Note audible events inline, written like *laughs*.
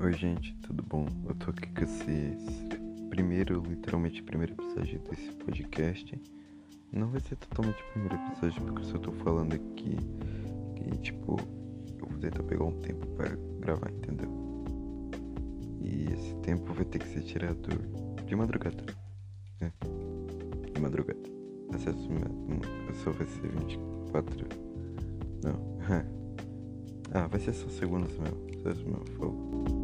Oi gente, tudo bom? Eu tô aqui com esse primeiro, literalmente primeiro episódio desse podcast. Não vai ser totalmente o primeiro episódio, porque eu só tô falando aqui que, tipo, eu vou tentar pegar um tempo para gravar, entendeu? E esse tempo vai ter que ser tirado de madrugada. É, de madrugada. Acesso hum, só vai ser 24. Não, *laughs* ah, vai ser só segundos mesmo. Acesso mesmo, falou.